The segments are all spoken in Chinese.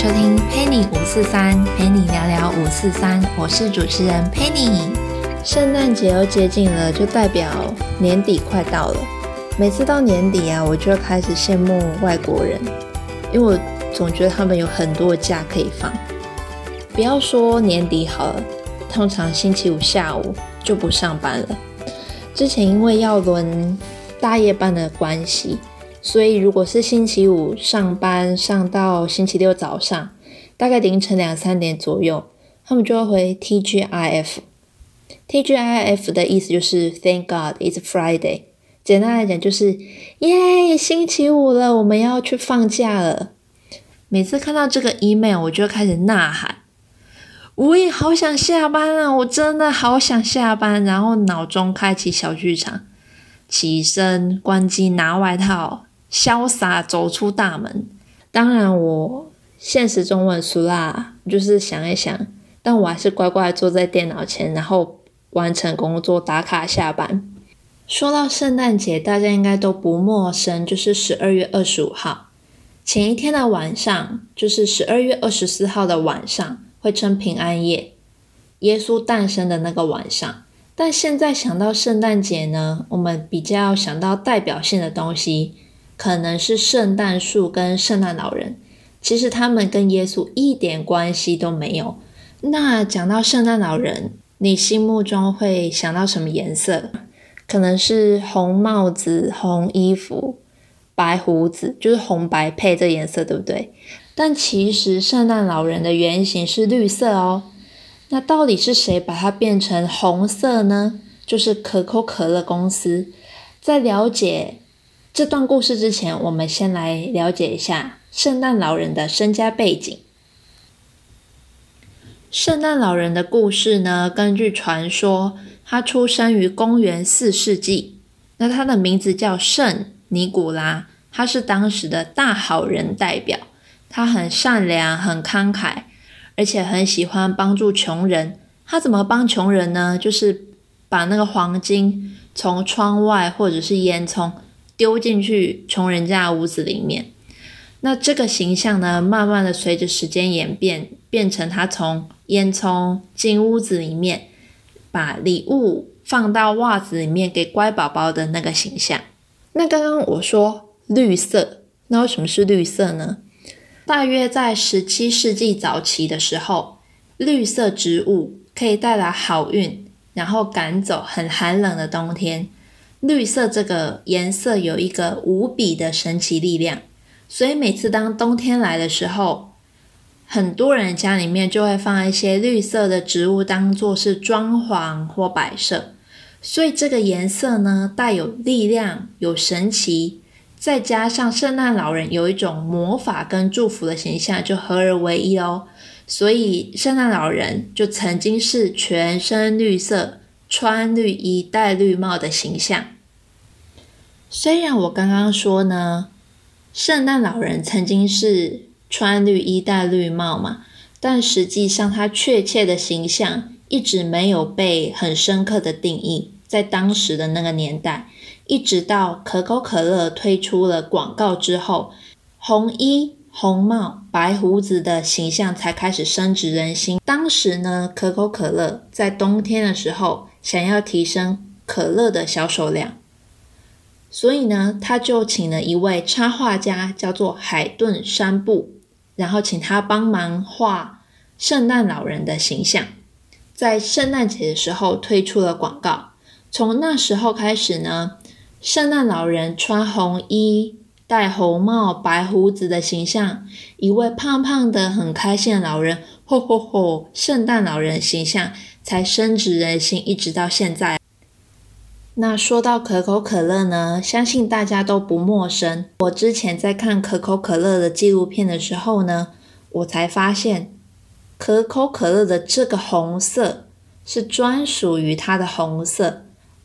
收听 Penny 五四三，陪你聊聊五四三，我是主持人 Penny。圣诞节又接近了，就代表年底快到了。每次到年底啊，我就开始羡慕外国人，因为我总觉得他们有很多假可以放。不要说年底好了，通常星期五下午就不上班了。之前因为要轮大夜班的关系。所以，如果是星期五上班上到星期六早上，大概凌晨两三点左右，他们就会回 TGIF。TGIF 的意思就是 Thank God it's Friday。简单来讲就是耶，星期五了，我们要去放假了。每次看到这个 email，我就开始呐喊，我也好想下班啊！我真的好想下班，然后脑中开启小剧场，起身关机拿外套。潇洒走出大门。当然，我现实中很俗啦，就是想一想，但我还是乖乖坐在电脑前，然后完成工作，打卡下班。说到圣诞节，大家应该都不陌生，就是十二月二十五号前一天的晚上，就是十二月二十四号的晚上，会称平安夜，耶稣诞生的那个晚上。但现在想到圣诞节呢，我们比较想到代表性的东西。可能是圣诞树跟圣诞老人，其实他们跟耶稣一点关系都没有。那讲到圣诞老人，你心目中会想到什么颜色？可能是红帽子、红衣服、白胡子，就是红白配这颜色，对不对？但其实圣诞老人的原型是绿色哦。那到底是谁把它变成红色呢？就是可口可乐公司。在了解。这段故事之前，我们先来了解一下圣诞老人的身家背景。圣诞老人的故事呢，根据传说，他出生于公元四世纪。那他的名字叫圣尼古拉，他是当时的大好人代表。他很善良，很慷慨，而且很喜欢帮助穷人。他怎么帮穷人呢？就是把那个黄金从窗外或者是烟囱。丢进去穷人家屋子里面，那这个形象呢，慢慢的随着时间演变，变成他从烟囱进屋子里面，把礼物放到袜子里面给乖宝宝的那个形象。那刚刚我说绿色，那为什么是绿色呢？大约在十七世纪早期的时候，绿色植物可以带来好运，然后赶走很寒冷的冬天。绿色这个颜色有一个无比的神奇力量，所以每次当冬天来的时候，很多人家里面就会放一些绿色的植物，当做是装潢或摆设。所以这个颜色呢，带有力量，有神奇，再加上圣诞老人有一种魔法跟祝福的形象，就合而为一哦。所以圣诞老人就曾经是全身绿色。穿绿衣戴绿帽的形象。虽然我刚刚说呢，圣诞老人曾经是穿绿衣戴绿帽嘛，但实际上他确切的形象一直没有被很深刻的定义。在当时的那个年代，一直到可口可乐推出了广告之后，红衣红帽白胡子的形象才开始深植人心。当时呢，可口可乐在冬天的时候。想要提升可乐的销售量，所以呢，他就请了一位插画家，叫做海顿山布，然后请他帮忙画圣诞老人的形象，在圣诞节的时候推出了广告。从那时候开始呢，圣诞老人穿红衣、戴红帽、白胡子的形象，一位胖胖的、很开心的老人，吼吼吼，圣诞老人形象。才深植人心，一直到现在。那说到可口可乐呢，相信大家都不陌生。我之前在看可口可乐的纪录片的时候呢，我才发现可口可乐的这个红色是专属于它的红色，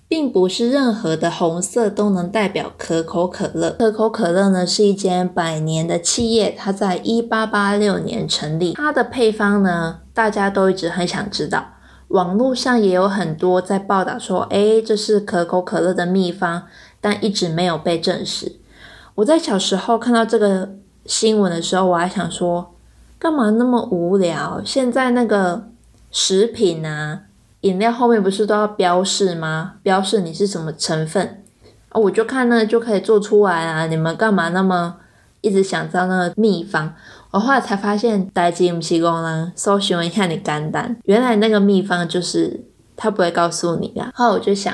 并不是任何的红色都能代表可口可乐。可口可乐呢是一间百年的企业，它在一八八六年成立。它的配方呢，大家都一直很想知道。网络上也有很多在报道说，哎，这是可口可乐的秘方，但一直没有被证实。我在小时候看到这个新闻的时候，我还想说，干嘛那么无聊？现在那个食品啊，饮料后面不是都要标示吗？标示你是什么成分啊？我就看那就可以做出来啊！你们干嘛那么一直想知道那个秘方？我后来才发现，代金不是功能，搜寻一下你肝胆，原来那个秘方就是他不会告诉你的。后来我就想，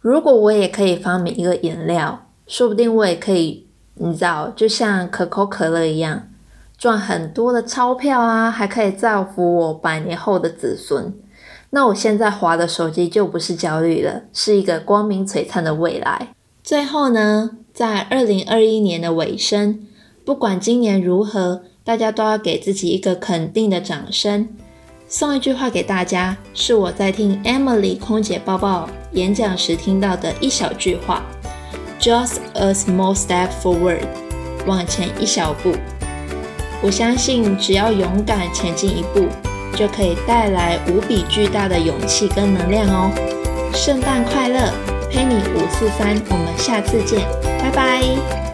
如果我也可以发明一个饮料，说不定我也可以，你知道，就像可口可乐一样，赚很多的钞票啊，还可以造福我百年后的子孙。那我现在划的手机就不是焦虑了，是一个光明璀璨的未来。最后呢，在二零二一年的尾声，不管今年如何。大家都要给自己一个肯定的掌声。送一句话给大家，是我在听 Emily 空姐抱抱演讲时听到的一小句话：Just a small step forward，往前一小步。我相信，只要勇敢前进一步，就可以带来无比巨大的勇气跟能量哦。圣诞快乐，陪你五四三，我们下次见，拜拜。